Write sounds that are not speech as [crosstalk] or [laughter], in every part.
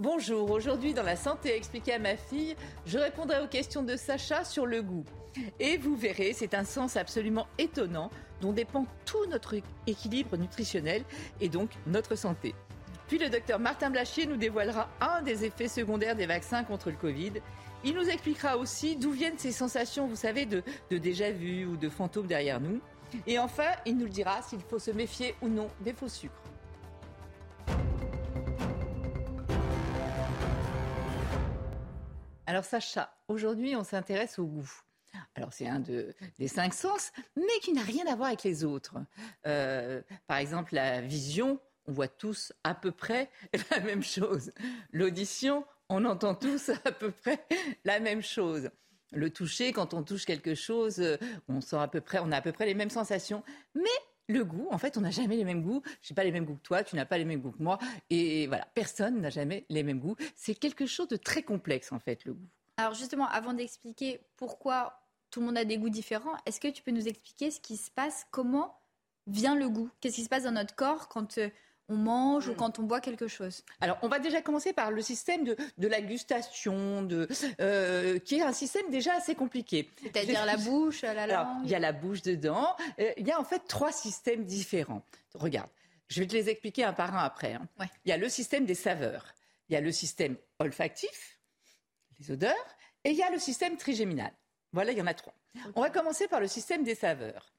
Bonjour, aujourd'hui dans la santé expliquée à ma fille, je répondrai aux questions de Sacha sur le goût. Et vous verrez, c'est un sens absolument étonnant dont dépend tout notre équilibre nutritionnel et donc notre santé. Puis le docteur Martin Blachier nous dévoilera un des effets secondaires des vaccins contre le Covid. Il nous expliquera aussi d'où viennent ces sensations, vous savez, de, de déjà-vu ou de fantômes derrière nous. Et enfin, il nous le dira s'il faut se méfier ou non des faux sucres. Alors Sacha, aujourd'hui on s'intéresse au goût. Alors c'est un de, des cinq sens, mais qui n'a rien à voir avec les autres. Euh, par exemple, la vision, on voit tous à peu près [laughs] la même chose. L'audition, on entend tous [laughs] à peu près la même chose. Le toucher, quand on touche quelque chose, euh, on sent à peu près, on a à peu près les mêmes sensations. Mais le goût, en fait, on n'a jamais les mêmes goûts. Je n'ai pas les mêmes goûts que toi, tu n'as pas les mêmes goûts que moi. Et voilà, personne n'a jamais les mêmes goûts. C'est quelque chose de très complexe, en fait, le goût. Alors justement, avant d'expliquer pourquoi tout le monde a des goûts différents, est-ce que tu peux nous expliquer ce qui se passe, comment vient le goût? Qu'est-ce qui se passe dans notre corps quand euh, on mange ou quand on boit quelque chose Alors, on va déjà commencer par le système de, de la gustation, de, euh, qui est un système déjà assez compliqué. C'est-à-dire la bouche, la Alors, langue il y a la bouche dedans. Euh, il y a en fait trois systèmes différents. Regarde, je vais te les expliquer un par un après. hein. Ouais. Il y a le système des saveurs. Il y a le système olfactif, les odeurs, et il y a le système trigéminal. Voilà, il y en a trois. On va commencer par le système des saveurs.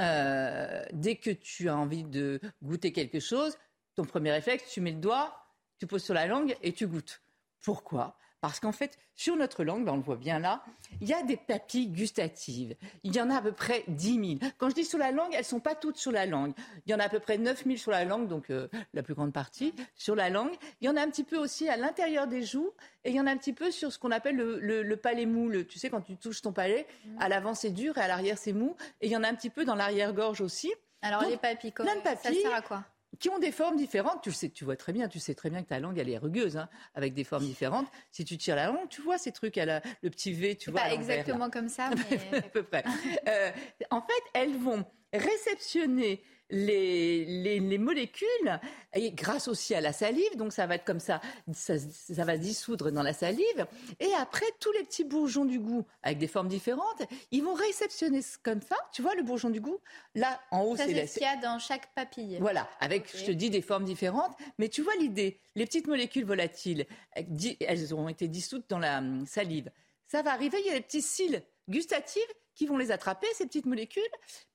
Euh, dès que tu as envie de goûter quelque chose, ton premier réflexe, tu mets le doigt, tu poses sur la langue et tu goûtes. Pourquoi? Parce qu'en fait, sur notre langue, ben, on le voit bien là, il y a des papilles gustatives. Il y en a à peu près 10 000. Quand je dis sur la langue, elles ne sont pas toutes sur la langue. Il y en a à peu près 9 000 sur la langue, donc euh, la plus grande partie sur la langue. Il y en a un petit peu aussi à l'intérieur des joues et il y en a un petit peu sur ce qu'on appelle le, le- le palais mou. Le- tu sais, quand tu touches ton palais, à l'avant c'est dur et à l'arrière c'est mou. Et il y en a un petit peu dans l'arrière-gorge aussi Alors Donc, les papilles, comment- papilles. ça sert à quoi? Qui ont des formes différentes. Tu le sais, tu vois très bien, tu sais très bien que ta langue elle est rugueuse, hein, avec des formes différentes. Si tu tires la langue, tu vois ces trucs, elle a le petit V, tu vois. pas à là. exactement comme ça, [laughs] mais à peu près. Euh, en fait, elles vont réceptionner les, les, les molécules et grâce aussi à la salive, donc ça va être comme ça, ça, ça va se dissoudre dans la salive. Et après, tous les petits bourgeons du goût avec des formes différentes, ils vont réceptionner ce- comme ça. Tu vois le bourgeon du goût Là, en haut, ça c'est c'est ce qu'il y a dans chaque papille. voilà, avec, je te dis, des formes différentes. Mais tu vois l'idée, les petites molécules volatiles, elles ont été dissoutes dans la hum, salive. Ça va arriver, il y a des petits cils gustatifs qui vont les attraper, ces petites molécules.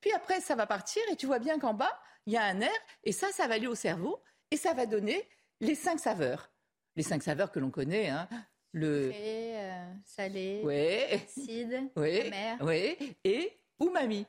Puis après, ça va partir et tu vois bien qu'en bas, il y a un nerf. Et ça, ça va aller au cerveau et ça va donner les cinq saveurs. Les cinq saveurs que l'on connaît, hein. Le... Euh, salé, Ouais, acide, ouais, amer. ouais. Et umami.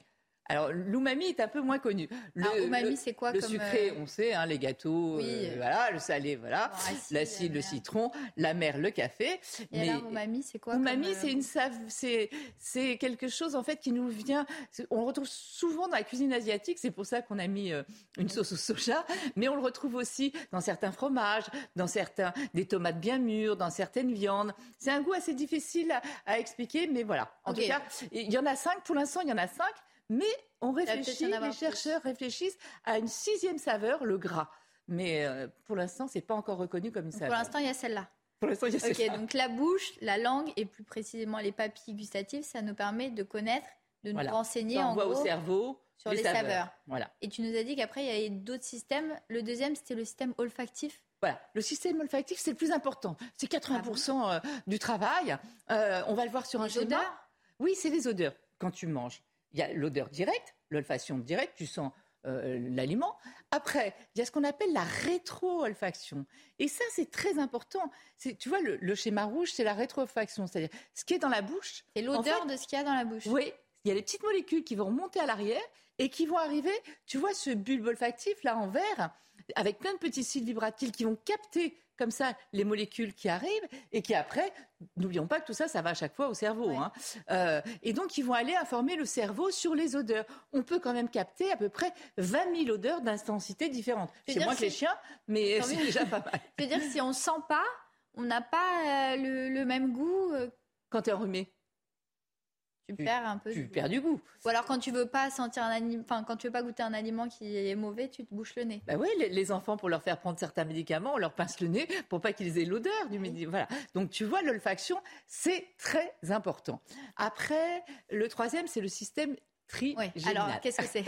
Alors, l'umami est un peu moins connu. Le, Alors, umami, c'est quoi le comme, sucré, euh, on sait, hein, les gâteaux, Oui. euh, voilà, le salé, voilà, Bon, l'acide, le citron, la mer, le café. Et alors, umami, c'est quoi umami, euh, c'est une save, c'est c'est quelque chose en fait qui nous vient. On le retrouve souvent dans la cuisine asiatique. C'est pour ça qu'on a mis euh, une sauce au soja, mais on le retrouve aussi dans certains fromages, dans certains des tomates bien mûres, dans certaines viandes. C'est un goût assez difficile à, à expliquer, mais voilà. En tout cas, il y en a cinq pour l'instant. Il y en a cinq, mais on réfléchit. Les plus. chercheurs réfléchissent à une sixième saveur, le gras. Mais euh, pour l'instant, c'est pas encore reconnu comme une Pour saveur. l'instant, il y a celle-là. Pour l'instant, il y a Ok, celle-là. donc la bouche, la langue et plus précisément les papilles gustatives, ça nous permet de connaître, de nous Voilà. renseigner Ça en envoie gros. au cerveau sur les saveurs. Voilà. Et tu nous as dit qu'après, il y avait d'autres systèmes. Le deuxième, c'était le système olfactif. Voilà, le système olfactif, c'est le plus important. C'est 80% euh, du travail. Euh, on va le voir sur un Les schéma. odeurs? Oui, c'est les odeurs. Quand tu manges, il y a l'odeur directe, l'olfaction directe, tu sens euh, l'aliment. Après, il y a ce qu'on appelle la rétro-olfaction. Et ça, c'est très important. Tu vois, le, le schéma rouge, c'est la rétro-olfaction. C'est-à-dire, ce qui est dans la bouche, C'est l'odeur En de ce qu'il y a dans la bouche. oui, il y a les petites molécules qui vont remonter à l'arrière et qui vont arriver, tu vois, ce bulbe olfactif là en vert, avec plein de petits cils vibratiles qui vont capter comme ça les molécules qui arrivent et qui après, n'oublions pas que tout ça, ça va à chaque fois au cerveau. Hein. Euh, et donc, ils vont aller informer le cerveau sur les odeurs. On peut quand même capter à peu près 20 000 odeurs d'intensité différentes. C'est moins que les chiens, mais c'est déjà pas mal. [laughs] Je veux dire, si on sent pas, on n'a pas euh, le, même goût. Euh, quand tu es enrhumé tu, perds un peu. Tu perds du goût. Ou alors quand tu veux pas sentir un aliment, enfin quand tu veux pas goûter un aliment qui est mauvais, tu te bouches le nez. Bah oui, les, enfants pour leur faire prendre certains médicaments, on leur pince le nez pour pas qu'ils aient l'odeur du médicament. Voilà. Donc tu vois, l'olfaction, c'est très important. Après, le troisième, c'est le système trigéminal. Oui. Alors, qu'est-ce que c'est?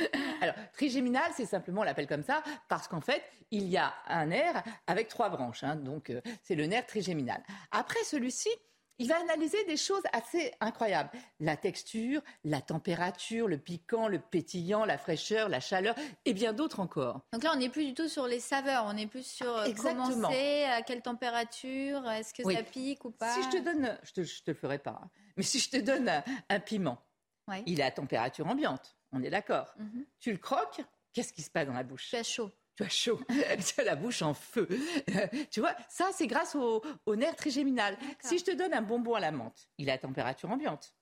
[laughs] Alors, trigéminal, c'est simplement, on l'appelle comme ça, parce qu'en fait, il y a un nerf avec trois branches. Hein, donc, euh, c'est le nerf trigéminal. Après, celui-ci, il va analyser des choses assez incroyables. La texture, la température, le piquant, le pétillant, la fraîcheur, la chaleur et bien d'autres encore. Donc là, on n'est plus du tout sur les saveurs, on est plus sur euh, comment c'est, à quelle température, est-ce que ça pique ou pas? Si je te donne, je te, te le ferai pas, hein. mais si je te donne un, piment, il est à température ambiante, on est d'accord. Mhm. Tu le croques, qu'est-ce qui se passe dans la bouche? As chaud tu as chaud, [laughs] tu as la bouche en feu. [laughs] tu vois, ça, c'est grâce au, nerf trigéminal. Si je te donne un bonbon à la menthe, il est à température ambiante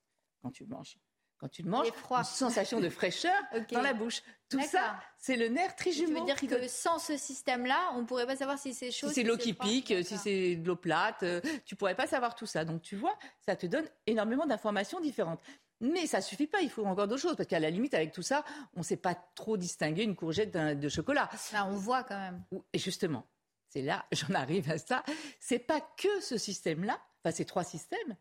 quand tu le manges. Quand tu le manges, une sensation de fraîcheur [laughs] dans la bouche. Tout ça, c'est le nerf trigéminal. Tu veux dire que sans ce système-là, on ne pourrait pas savoir si c'est chaud. Si, c'est l'eau qui pique, si c'est de l'eau plate, euh, tu pourrais pas savoir tout ça. Donc tu vois, ça te donne énormément d'informations différentes. Mais ça suffit pas, il faut encore d'autres choses, parce qu'à la limite, avec tout ça, on ne sait pas trop distinguer une courgette de chocolat. Là, on voit quand même. Et justement, c'est là, [laughs] j'en arrive à ça, c'est pas que ce système-là, enfin ces trois systèmes,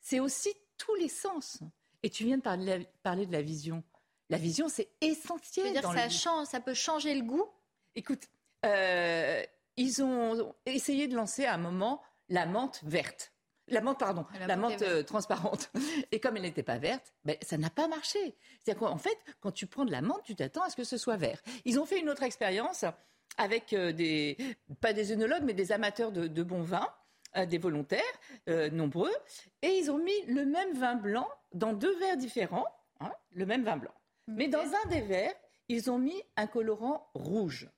c'est aussi tous les sens. Et tu viens de parler, parler de la vision. La vision, c'est essentiel. dire ça, change, ça peut changer le goût Écoute, euh, ils ont essayé de lancer à un moment la menthe verte. La menthe, pardon, la, menthe euh, transparente. [laughs] Et comme elle n'était pas verte, ben, ça n'a pas marché. C'est-à-dire qu'en fait, quand tu prends de la menthe, tu t'attends à ce que ce soit vert. Ils ont fait une autre expérience avec euh, des, pas des œnologues, mais des amateurs de, de bons vins, euh, des volontaires nombreux, et ils ont mis le même vin blanc dans deux verres différents, hein, le même vin blanc. Mais dans un des verres, ils ont mis un colorant rouge.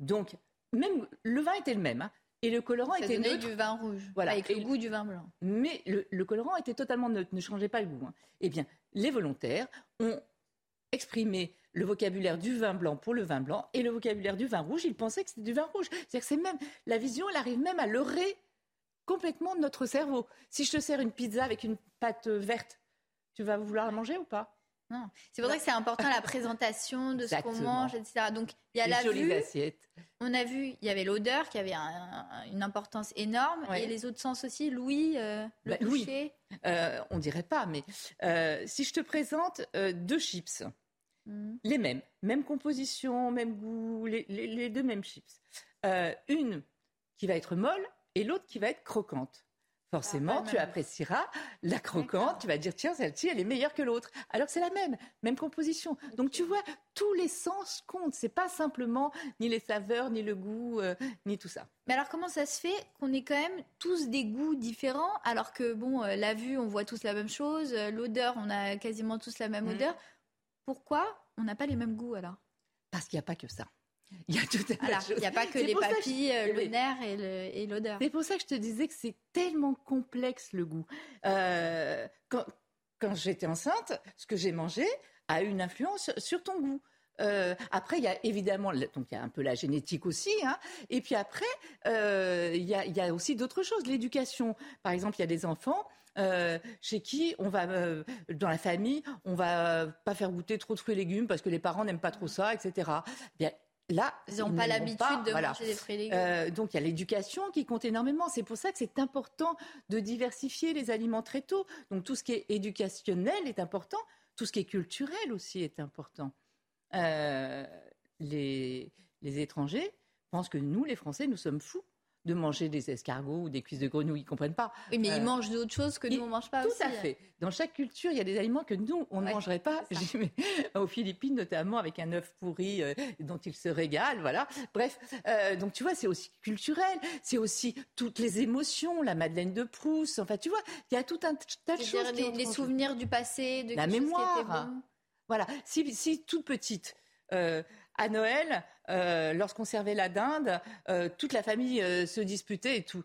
Donc, même le vin était le même, hein, et le colorant était neutre. du vin rouge, voilà. avec le goût du vin blanc. Mais le, colorant était totalement neutre, ne changeait pas le goût. Hein. Eh bien, les volontaires ont exprimé le vocabulaire du vin blanc pour le vin blanc et le vocabulaire du vin rouge, ils pensaient que c'était du vin rouge. C'est-à-dire que c'est même la vision, elle arrive même à leurrer complètement notre cerveau. Si je te sers une pizza avec une pâte verte, tu vas vouloir la manger ou pas? Non. C'est pour ça que c'est important la présentation de ce qu'on mange, etc. Donc il y a la vue. Assiettes. On a vu, il y avait l'odeur qui avait une importance énorme et les autres sens aussi. Louis, euh, le bah, toucher. Euh, on dirait pas, mais euh, si je te présente deux chips, hmm. les mêmes, même composition, même goût, les deux mêmes chips. une qui va être molle et l'autre qui va être croquante forcément, tu apprécieras la croquante. Tu vas dire, tiens, celle-ci, elle est meilleure que l'autre. Alors que c'est la même, même composition. Donc tu vois, tous les sens comptent. C'est pas simplement ni les saveurs, ni le goût, euh, ni tout ça. Mais alors comment ça se fait qu'on ait quand même tous des goûts différents, alors que bon, euh, la vue, on voit tous la même chose, euh, l'odeur, on a quasiment tous la même mmh. odeur. Pourquoi on n'a pas les mêmes goûts alors? Parce qu'il n'y a pas que ça. Il y a tout Il n'y a pas que les papilles, euh, le nerf et l'odeur. C'est pour ça que je te disais que c'est tellement complexe le goût. Euh, quand, quand j'étais enceinte, ce que j'ai mangé a eu une influence sur ton goût. Euh, après, il y a évidemment, donc il y a un peu la génétique aussi, hein. et puis après, euh, il, y a, il y a aussi d'autres choses. L'éducation, par exemple, il y a des enfants euh, chez qui on va, dans la famille, on va pas faire goûter trop de fruits et légumes parce que les parents n'aiment pas trop ça, etc. Bien, Là, ils n'ont pas l'habitude de manger des fruits et légumes. Euh, donc il y a l'éducation qui compte énormément. C'est pour ça que c'est important de diversifier les aliments très tôt. Donc tout ce qui est éducationnel est important, tout ce qui est culturel aussi est important. Euh, les, les étrangers pensent que nous, les Français, nous sommes fous de manger des escargots ou des cuisses de grenouille. Ils ne comprennent pas. Oui, mais ils euh, mangent d'autres choses que nous, on ne mange pas tout à fait. Dans chaque culture, il y a des aliments que nous, on ne mangerait pas. [laughs] Aux Philippines, notamment, avec un œuf pourri euh, dont ils se régalent. Voilà. Bref, euh, donc tu vois, c'est aussi culturel. C'est aussi toutes les émotions, la Madeleine de Proust. Enfin, tu vois, il y a tout un tas de choses. Les, les souvenirs du passé, de la mémoire. Voilà. Si, si toute petite, à Noël, lorsqu'on servait la dinde, toute la famille se disputait et tout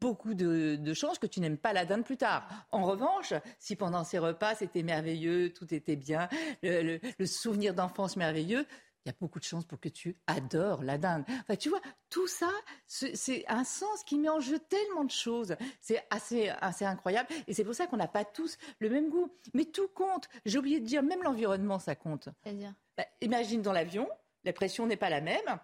beaucoup de, chances que tu n'aimes pas la dinde plus tard. En revanche, si pendant ces repas c'était merveilleux, tout était bien, le, souvenir d'enfance merveilleux, il y a beaucoup de chances pour que tu adores la dinde. Enfin, tu vois, tout ça, c'est un sens qui met en jeu tellement de choses. C'est assez, assez incroyable. Et c'est pour ça qu'on n'a pas tous le même goût. Mais tout compte. J'ai oublié de dire, même l'environnement, ça compte. C'est-à-dire bah, Imagine dans l'avion, la pression n'est pas la même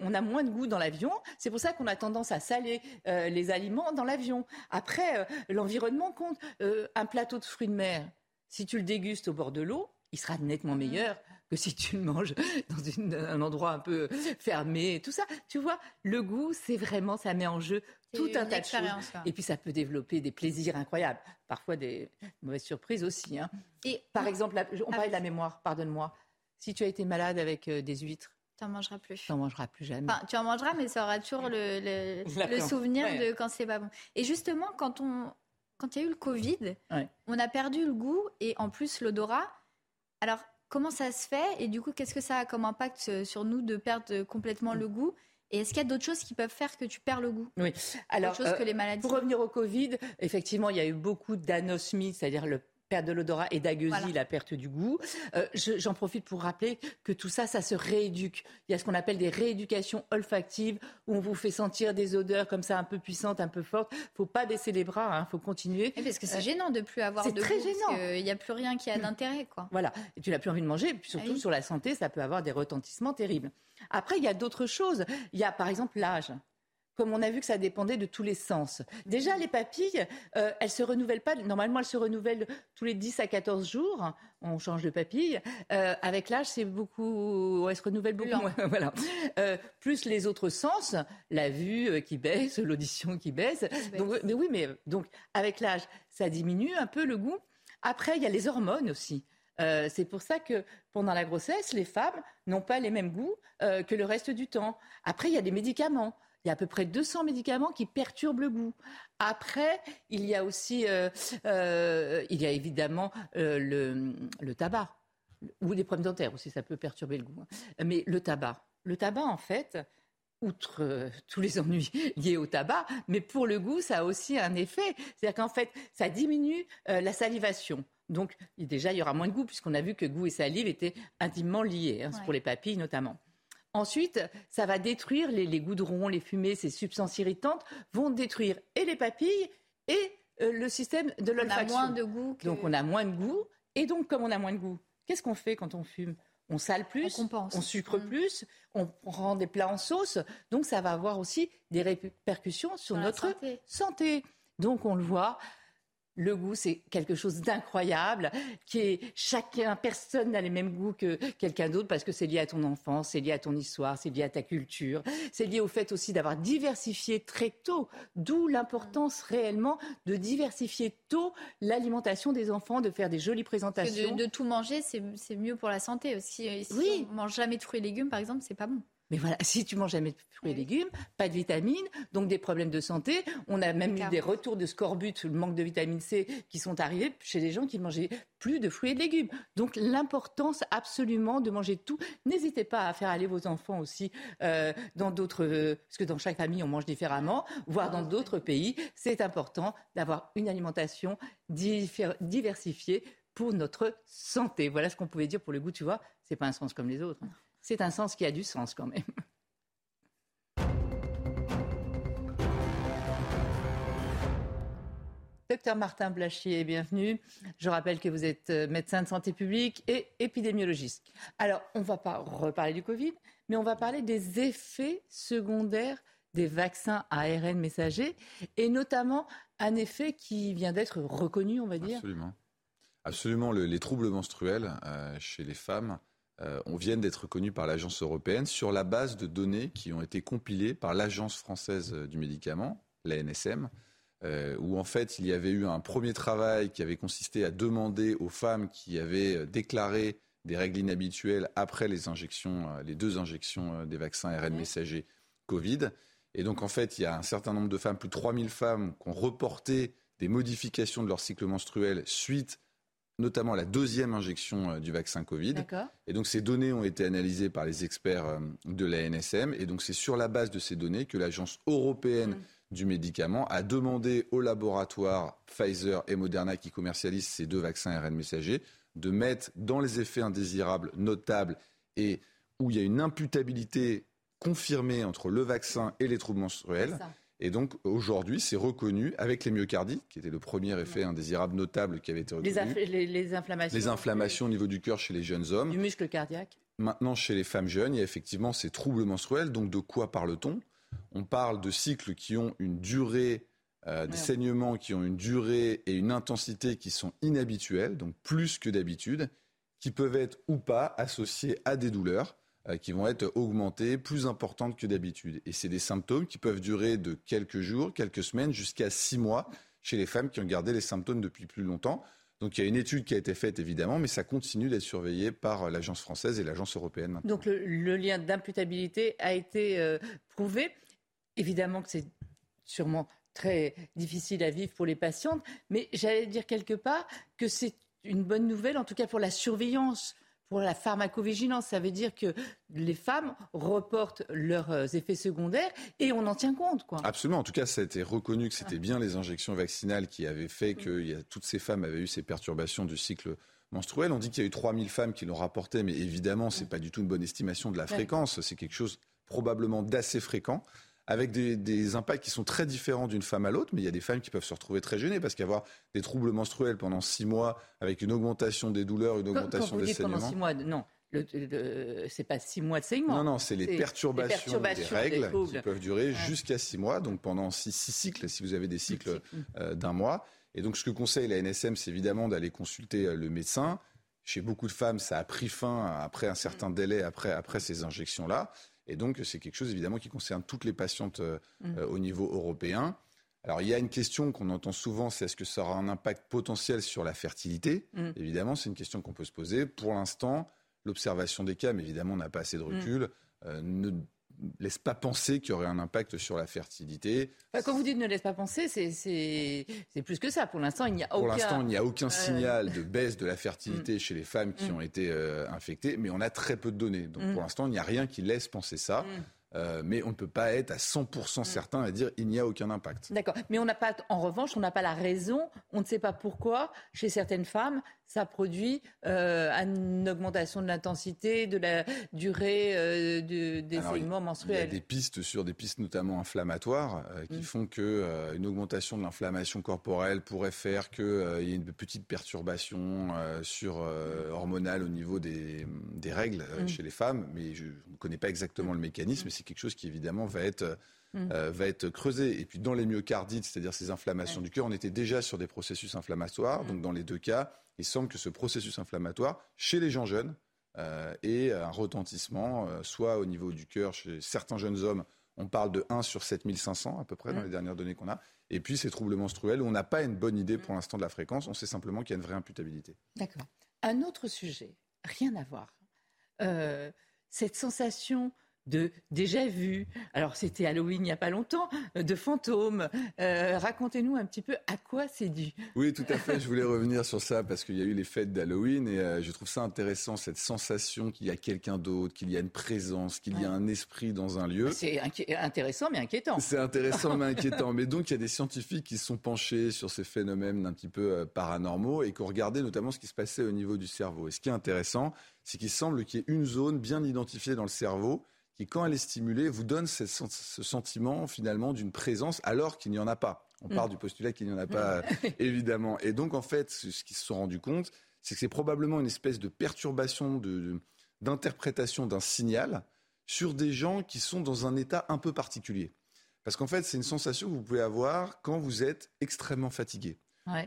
on a moins de goût dans l'avion. C'est pour ça qu'on a tendance à saler euh, les aliments dans l'avion. Après, euh, l'environnement compte. Euh, un plateau de fruits de mer, si tu le dégustes au bord de l'eau, il sera nettement mm. meilleur que si tu le manges [laughs] dans un endroit un peu fermé, tout ça. Tu vois, le goût, c'est vraiment, ça met en jeu tout un tas de choses. Et puis ça peut développer des plaisirs incroyables, parfois des mauvaises surprises aussi. Hein. Et par exemple, on parlait de la mémoire, pardonne-moi. Si tu as été malade avec des huîtres, tu n'en mangeras plus. Tu n'en mangeras plus jamais. Enfin, tu en mangeras, mais ça aura toujours le, le, [laughs] souvenir de quand c'est pas bon. Et justement, quand on, quand il y a eu le Covid, on a perdu le goût et en plus l'odorat. Alors, comment ça se fait Et du coup, qu'est-ce que ça a comme impact sur nous de perdre complètement le goût et est-ce qu'il y a d'autres choses qui peuvent faire que tu perds le gout Oui. Alors, que euh, les maladies. pour revenir au Covid, effectivement, il y a eu beaucoup d'anosmie, c'est-à-dire le perte de l'odorat et d'agueusie, la perte du goût. Euh, j'en profite pour rappeler que tout ça, ça se rééduque. Il y a ce qu'on appelle des rééducations olfactives où on vous fait sentir des odeurs comme ça un peu puissantes, un peu fortes. Faut pas baisser les bras, il hein, faut continuer. parce que c'est euh, gênant de plus avoir de C'est très gênant. Il n'y a plus rien qui a d'intérêt, quoi. Voilà. Et tu n'as plus envie de manger. Et puis surtout ah sur la santé, ça peut avoir des retentissements terribles. Après, il y a d'autres choses. Il y a par exemple l'âge comme on a vu que ça dépendait de tous les sens. Déjà, les papilles, euh, elles se renouvellent pas. Normalement, elles se renouvellent tous les 10 à 14 jours. On change de papille. Euh, avec l'âge, c'est beaucoup. Elles se renouvellent beaucoup moins. [laughs] voilà. Euh, plus les autres sens, la vue qui baisse, [laughs] l'audition qui baisse. Donc, mais oui, mais donc avec l'âge, ça diminue un peu le goût. Après, il y a les hormones aussi. c'est pour ça que pendant la grossesse, les femmes n'ont pas les mêmes goûts que le reste du temps. Après, il y a des médicaments. Il y a à peu près 200 médicaments qui perturbent le goût. Après, il y a aussi, euh, euh, il y a évidemment euh, le, tabac ou des problèmes dentaires aussi, ça peut perturber le goût. Hein. Mais le tabac, le tabac en fait, outre tous les ennuis [laughs] liés au tabac, mais pour le goût, ça a aussi un effet. C'est-à-dire qu'en fait, ça diminue la salivation. Donc déjà, il y aura moins de goût puisqu'on a vu que goût et salive étaient intimement liés, hein, pour les papilles notamment. Ensuite, ça va détruire les, goudrons, les fumées, ces substances irritantes vont détruire et les papilles et euh, le système de l'olfaction. On a moins de goût. Donc on a moins de goût. Et donc comme on a moins de goût, qu'est-ce qu'on fait quand on fume? On sale plus, on, sucre mm. plus, on rend des plats en sauce. Donc ça va avoir aussi des répercussions sur, notre santé. Donc on le voit, le goût, c'est quelque chose d'incroyable, qui est chacun, personne n'a les mêmes goûts que quelqu'un d'autre parce que c'est lié à ton enfance, c'est lié à ton histoire, c'est lié à ta culture, c'est lié au fait aussi d'avoir diversifié très tôt, d'où l'importance réellement de diversifier tôt l'alimentation des enfants, de faire des jolies présentations. De, de, tout manger, c'est mieux pour la santé aussi. Si oui. on mange jamais de fruits et légumes, par exemple, c'est pas bon. Mais voilà, [laughs] si tu manges jamais de fruits et légumes, pas de vitamines, donc des problèmes de santé. On a même eu des retours de scorbut, le manque de vitamine C, qui sont arrivés chez les gens qui ne mangeaient plus de fruits et de légumes. Donc l'importance absolument de manger tout. N'hésitez pas à faire aller vos enfants aussi euh, dans d'autres, euh, parce que dans chaque famille on mange différemment, voire dans d'autres pays. C'est important d'avoir une alimentation diversifiée pour notre santé. Voilà ce qu'on pouvait dire pour le goût, tu vois. C'est pas un sens comme les autres c'est un sens qui a du sens quand même. Docteur Martin Blachier, bienvenue. Je rappelle que vous êtes euh, médecin de santé publique et épidémiologiste. Alors, on ne va pas reparler du Covid, mais on va parler des effets secondaires des vaccins à ARN messager et notamment un effet qui vient d'être reconnu, on va dire. Absolument. Absolument, les troubles menstruels euh, chez les femmes euh, on vient d'être reconnus par l'agence européenne sur la base de données qui ont été compilées par l'agence française du médicament, l'ANSM, euh, où en fait il y avait eu un premier travail qui avait consisté à demander aux femmes qui avaient déclaré des règles inhabituelles après les injections, euh, les deux injections des vaccins RN messager Covid. Et donc en fait, il y a un certain nombre de femmes, plus de 3000 femmes, qui ont reporté des modifications de leur cycle menstruel suite notamment la deuxième injection euh, du vaccin Covid. Et donc ces données ont été analysées par les experts euh, de la NSM. Et donc c'est sur la base de ces données que l'Agence européenne mm. du médicament a demandé aux laboratoires Pfizer et Moderna qui commercialisent ces deux vaccins ARN messagers de mettre dans les effets indésirables notables et où il y a une imputabilité confirmée entre le vaccin et les troubles menstruels. Et donc aujourd'hui, c'est reconnu avec les myocardies, qui était le premier effet indésirable notable qui avait été reconnu. Les, les, inflammations. Les inflammations au niveau du cœur chez les jeunes hommes. Du muscle cardiaque. Maintenant, chez les femmes jeunes, il y a effectivement ces troubles menstruels. Donc de quoi parle-t-on? On parle de cycles qui ont une durée, euh, des saignements qui ont une durée et une intensité qui sont inhabituelles, donc plus que d'habitude, qui peuvent être ou pas associés à des douleurs. Euh, qui vont être augmentées, plus importantes que d'habitude. Et c'est des symptômes qui peuvent durer de quelques jours, quelques semaines, jusqu'à six mois chez les femmes qui ont gardé les symptômes depuis plus longtemps. Donc il y a une étude qui a été faite évidemment, mais ça continue d'être surveillé par l'agence française et l'agence européenne. Donc le, lien d'imputabilité a été euh, prouvé. Évidemment que c'est sûrement très difficile à vivre pour les patientes, mais j'allais dire quelque part que c'est une bonne nouvelle, en tout cas pour la surveillance pour la pharmacovigilance. Ça veut dire que les femmes reportent leurs euh, effets secondaires et on en tient compte. Quoi. Absolument. En tout cas, ça a été reconnu que c'était bien les injections vaccinales qui avaient fait que toutes ces femmes avaient eu ces perturbations du cycle menstruel. On dit qu'il y a eu 3000 femmes qui l'ont rapporté, mais évidemment, ce n'est pas du tout une bonne estimation de la fréquence. C'est quelque chose probablement d'assez fréquent avec des, impacts qui sont très différents d'une femme à l'autre, mais il y a des femmes qui peuvent se retrouver très gênées parce qu'avoir des troubles menstruels pendant six mois avec une augmentation des douleurs, une augmentation des saignements. Pendant six mois, non. Ce c'est pas six mois de saignement. Non, non, c'est les, perturbations, des règles qui peuvent durer jusqu'à six mois, donc pendant six, cycles, si vous avez des cycles euh, d'un mois. Et donc, ce que conseille la NSM, c'est évidemment d'aller consulter euh, le médecin. Chez beaucoup de femmes, ça a pris fin après un certain délai après, après ces injections-là. Et donc, c'est quelque chose évidemment qui concerne toutes les patientes euh, mm. euh, au niveau européen. Alors, il y a une question qu'on entend souvent, c'est est-ce que ça aura un impact potentiel sur la fertilité mm. Évidemment, c'est une question qu'on peut se poser. Pour l'instant, l'observation des cas, mais évidemment, on n'a pas assez de mm. recul, euh, ne laisse pas penser qu'il y aurait un impact sur la fertilité. quand vous dites ne laisse pas penser, c'est plus que ça. Pour l'instant, il n'y a aucun... Pour l'instant, il n'y a aucun euh, signal de baisse de la fertilité mm. [laughs] chez les femmes qui mm. ont été euh, infectées, mais on a très peu de données. Donc mm. pour l'instant, il n'y a rien qui laisse penser ça. Euh, mais on ne peut pas être à 100% certain et dire il n'y a aucun impact. D'accord. Mais on n'a pas, en revanche, on n'a pas la raison, on ne sait pas pourquoi, chez certaines femmes, ça produit euh, une augmentation de l'intensité, de la durée euh, de, des saignements menstruels. Il y a des pistes sur des pistes notamment inflammatoires euh, qui mm. font que une augmentation de l'inflammation corporelle pourrait faire qu'il y ait une petite perturbation sur hormonale au niveau des, des règles mm. chez les femmes, mais je ne connais pas exactement le mécanisme. Mm. C'est quelque chose qui évidemment va être va être creusé. Et puis dans les myocardites, c'est-à-dire ces inflammations du cœur, on était déjà sur des processus inflammatoires. Donc dans les deux cas, il semble que ce processus inflammatoire, chez les gens jeunes, euh, ait un retentissement, euh, soit au niveau du cœur, chez certains jeunes hommes, on parle de 1 sur 7500 à peu près dans les dernières données qu'on a, et puis ces troubles menstruels où on n'a pas une bonne idée pour l'instant de la fréquence, on sait simplement qu'il y a une vraie imputabilité. D'accord. Un autre sujet, rien à voir. Euh, cette sensation de déjà vu. Alors c'était Halloween il n'y a pas longtemps, euh, de fantômes. Euh, racontez-nous un petit peu à quoi c'est dû. Oui, tout à fait. Je voulais revenir sur ça parce qu'il y a eu les fêtes d'Halloween et euh, je trouve ça intéressant cette sensation qu'il y a quelqu'un d'autre, qu'il y a une présence, qu'il y a un esprit dans un lieu. C'est intéressant mais inquiétant. C'est intéressant mais inquiétant. [laughs] Mais donc il y a des scientifiques qui se sont penchés sur ces phénomènes un petit peu paranormaux et qui ont regardé notamment ce qui se passait au niveau du cerveau. Et ce qui est intéressant, c'est qu'il semble qu'il y ait une zone bien identifiée dans le cerveau qui, quand elle est stimulée, vous donne ce, sentiment finalement d'une présence alors qu'il n'y en a pas. On part mm. du postulat qu'il n'y en a pas, [laughs] évidemment. Et donc, en fait, ce qu'ils se sont rendus compte, c'est que c'est probablement une espèce de perturbation d'interprétation d'un signal sur des gens qui sont dans un état un peu particulier. Parce qu'en fait, c'est une sensation que vous pouvez avoir quand vous êtes extrêmement fatigué,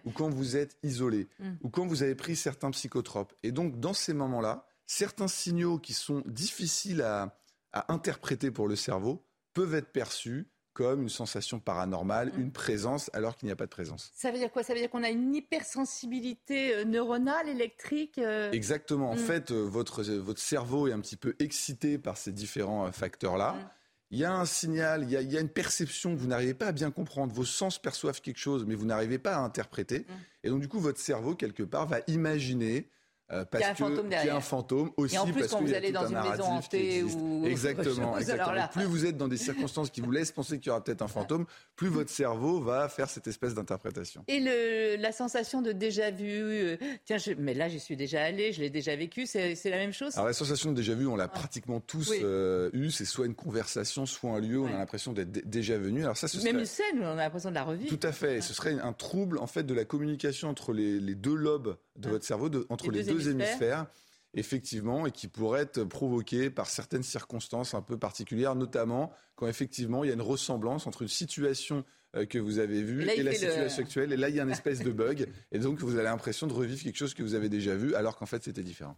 ou quand vous êtes isolé, mm. ou quand vous avez pris certains psychotropes. Et donc, dans ces moments-là, certains signaux qui sont difficiles à, à interpréter pour le cerveau peuvent être perçus comme une sensation paranormale, mm. une présence alors qu'il n'y a pas de présence. Ça veut dire quoi? Ça veut dire qu'on a une hypersensibilité euh, neuronale, électrique euh Exactement. En mm. fait, euh, votre, votre cerveau est un petit peu excité par ces différents facteurs-là. Mm. il y a un signal, il y a, il y a une perception que vous n'arrivez pas à bien comprendre. Vos sens perçoivent quelque chose, mais vous n'arrivez pas à interpréter. Mm. Et donc, du coup, votre cerveau, quelque part, va imaginer. Euh, parce Qu'il y a un que- fantôme qu'il y a derrière. un fantôme aussi Et en plus, parce quand qu'il vous y a allez dans un une maison hantée ou exactement, [laughs] exactement. là- Plus vous êtes dans des circonstances qui vous laissent penser qu'il y aura peut-être un fantôme, plus votre cerveau va faire cette espèce d'interprétation. Et le, la sensation de déjà vu, euh, tiens, je- mais là j'y suis déjà allé, je l'ai déjà vécu, c'est la même chose? Alors la sensation de déjà vu, on l'a pratiquement tous Oui. euh, eu. C'est soit une conversation, soit un lieu où on a l'impression d'être dé- déjà venu. Alors ça, ce Même serait... une scène où on a l'impression de la revivre. Tout à fait. Ce serait un trouble en fait de la communication entre les, les deux lobes de Ah. votre cerveau, de- entre Les les, deux deux hémisphères. Effectivement, et qui pourrait être provoqué par certaines circonstances un peu particulières, notamment quand effectivement il y a une ressemblance entre une situation euh, que vous avez vue Et la le- situation actuelle. Et là, il y a une espèce de bug. Et donc, vous avez l'impression de revivre quelque chose que vous avez déjà vu, alors qu'en fait, c'était différent.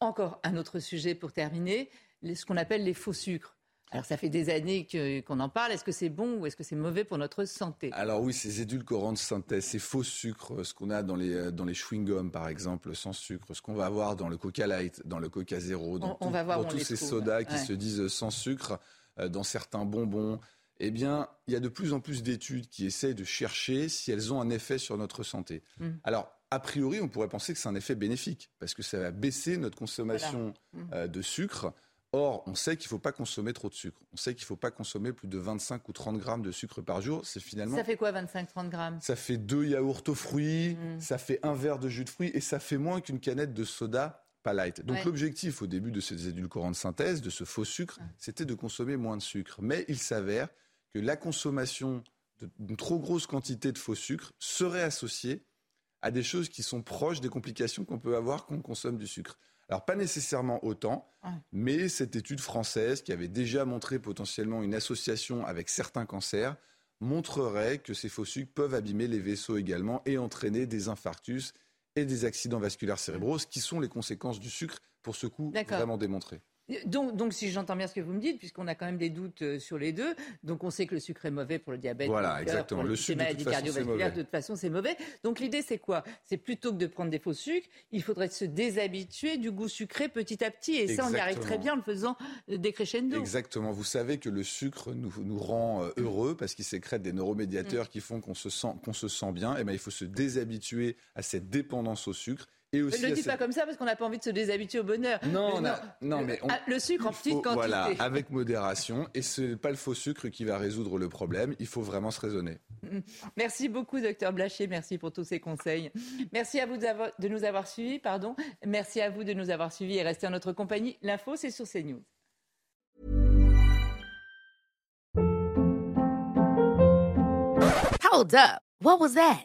Encore un autre sujet pour terminer, ce qu'on appelle les faux sucres. Alors ça fait des années qu'on en parle, est-ce que c'est bon ou est-ce que c'est mauvais pour notre santé? Alors oui, ces édulcorants de synthèse, ces faux sucres, euh, ce qu'on a dans les, euh, dans les chewing-gums par exemple, sans sucre, ce qu'on va avoir dans le Coca Light, dans le Coca Zéro, dans, On- on tout- va voir dans où on tous ces trouve. sodas qui Ouais. se disent euh, sans sucre, dans certains bonbons, eh bien, il y a de plus en plus d'études qui essayent de chercher si elles ont un effet sur notre santé. Mm. Alors, a priori, on pourrait penser que c'est un effet bénéfique, parce que ça va baisser notre consommation Voilà. Mm. de sucre. Or, on sait qu'il ne faut pas consommer trop de sucre. On sait qu'il ne faut pas consommer plus de 25 ou 30 grammes de sucre par jour. C'est finalement Ça fait quoi 25-30 grammes? Ça fait deux yaourts aux fruits, Mm. ça fait un verre de jus de fruits et ça fait moins qu'une canette de soda pas light. Donc Ouais. l'objectif au début de ces édulcorants de synthèse, de ce faux sucre, c'était de consommer moins de sucre. Mais il s'avère que la consommation d'une trop grosse quantité de faux sucre serait associée à des choses qui sont proches des complications qu'on peut avoir quand on consomme du sucre. Alors pas nécessairement autant, mais cette étude française qui avait déjà montré potentiellement une association avec certains cancers montrerait que ces faux sucres peuvent abîmer les vaisseaux également et entraîner des infarctus et des accidents vasculaires cérébraux, ce qui sont les conséquences du sucre pour ce coup vraiment démontré. Donc, donc, si j'entends bien ce que vous me dites, puisqu'on a quand même des doutes euh, sur les deux, donc on sait que le sucre est mauvais pour le diabète, Voilà, le cœur, exactement. pour Le toute maladies cardiovasculaires, mauvais. de toute façon, c'est mauvais. Donc l'idée, c'est quoi? C'est plutôt que de prendre des faux sucres, il faudrait se déshabituer du goût sucré petit à petit, et ça, on y arrive très bien en le faisant euh, des crescendo. Exactement. Vous savez que le sucre nous, nous rend euh, heureux parce qu'il sécrète des Mm. neuromédiateurs qui font qu'on se sent, qu'on se sent bien. Et ben, il faut se déshabituer à cette dépendance au sucre et aussi Ne le dis cette- pas comme ça parce qu'on n'a pas envie de se déshabituer au bonheur. Non, on Mais a- non, mais on- Ah, le sucre en petite faut- quantité. Voilà, avec modération. Et ce n'est pas le faux sucre qui va résoudre le problème. Il faut vraiment se raisonner. Merci beaucoup, docteur Blacher. Merci pour tous ces conseils. Merci à vous de nous avoir suivis. Pardon. Merci à vous de nous avoir suivis et rester en notre compagnie. L'info, c'est sur CNews. Hold up. What was that?